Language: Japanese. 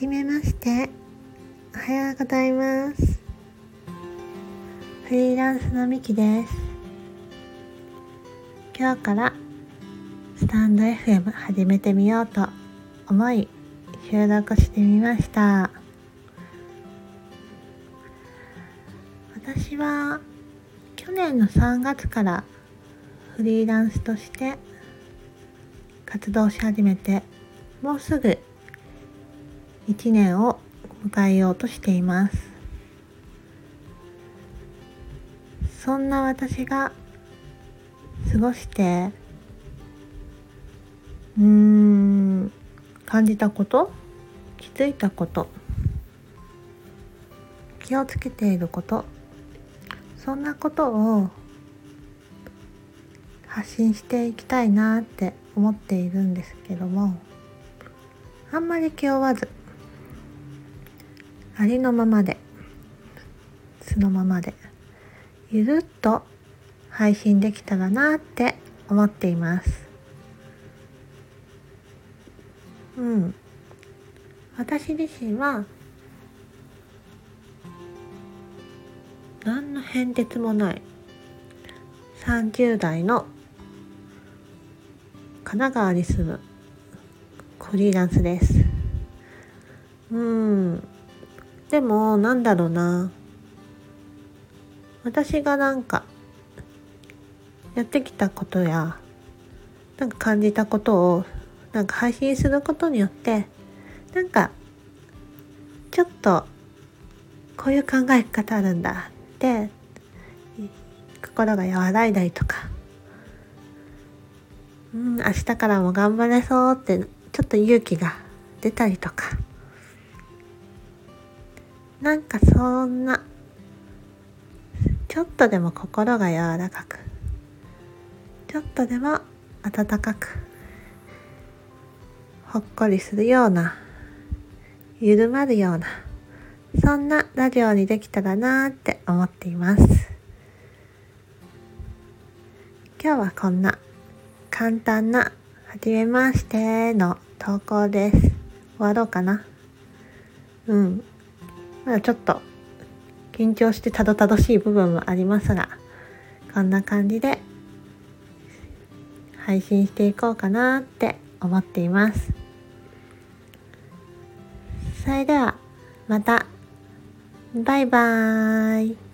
めまして。おはようございます。フリーランスのみきです。今日からスタンド FM 始めてみようと思い収録してみました。私は去年の3月からフリーランスとして活動し始めてもうすぐ1年を迎えようとしています。そんな私が過ごしてうーん感じたこと気づいたこと気をつけていることそんなことを発信していきたいなって思っているんですけどもあんまり気負わずありのままで。素のままで。ゆるっと配信できたらなって思っています。うん。私自身は何の変哲もない30代の神奈川に住むフリーランスです。うん。でもなんだろうな。私がなんかやってきたことやなんか感じたことをなんか配信することによってなんかちょっとこういう考え方あるんだって心が和らいだりとかうん明日からも頑張れそうってちょっと勇気が出たりとか。なんかそんな。ちょっとでも心が柔らかく。ちょっとでも温かく。ほっこりするような。緩まるような。そんなラジオにできたらなーって思っています。今日はこんな簡単なはじめましての投稿です終わろうかなうんまあちょっと緊張してたどたどしい部分もありますがこんな感じで配信していこうかなって思っています。それではまた。バイバーイ。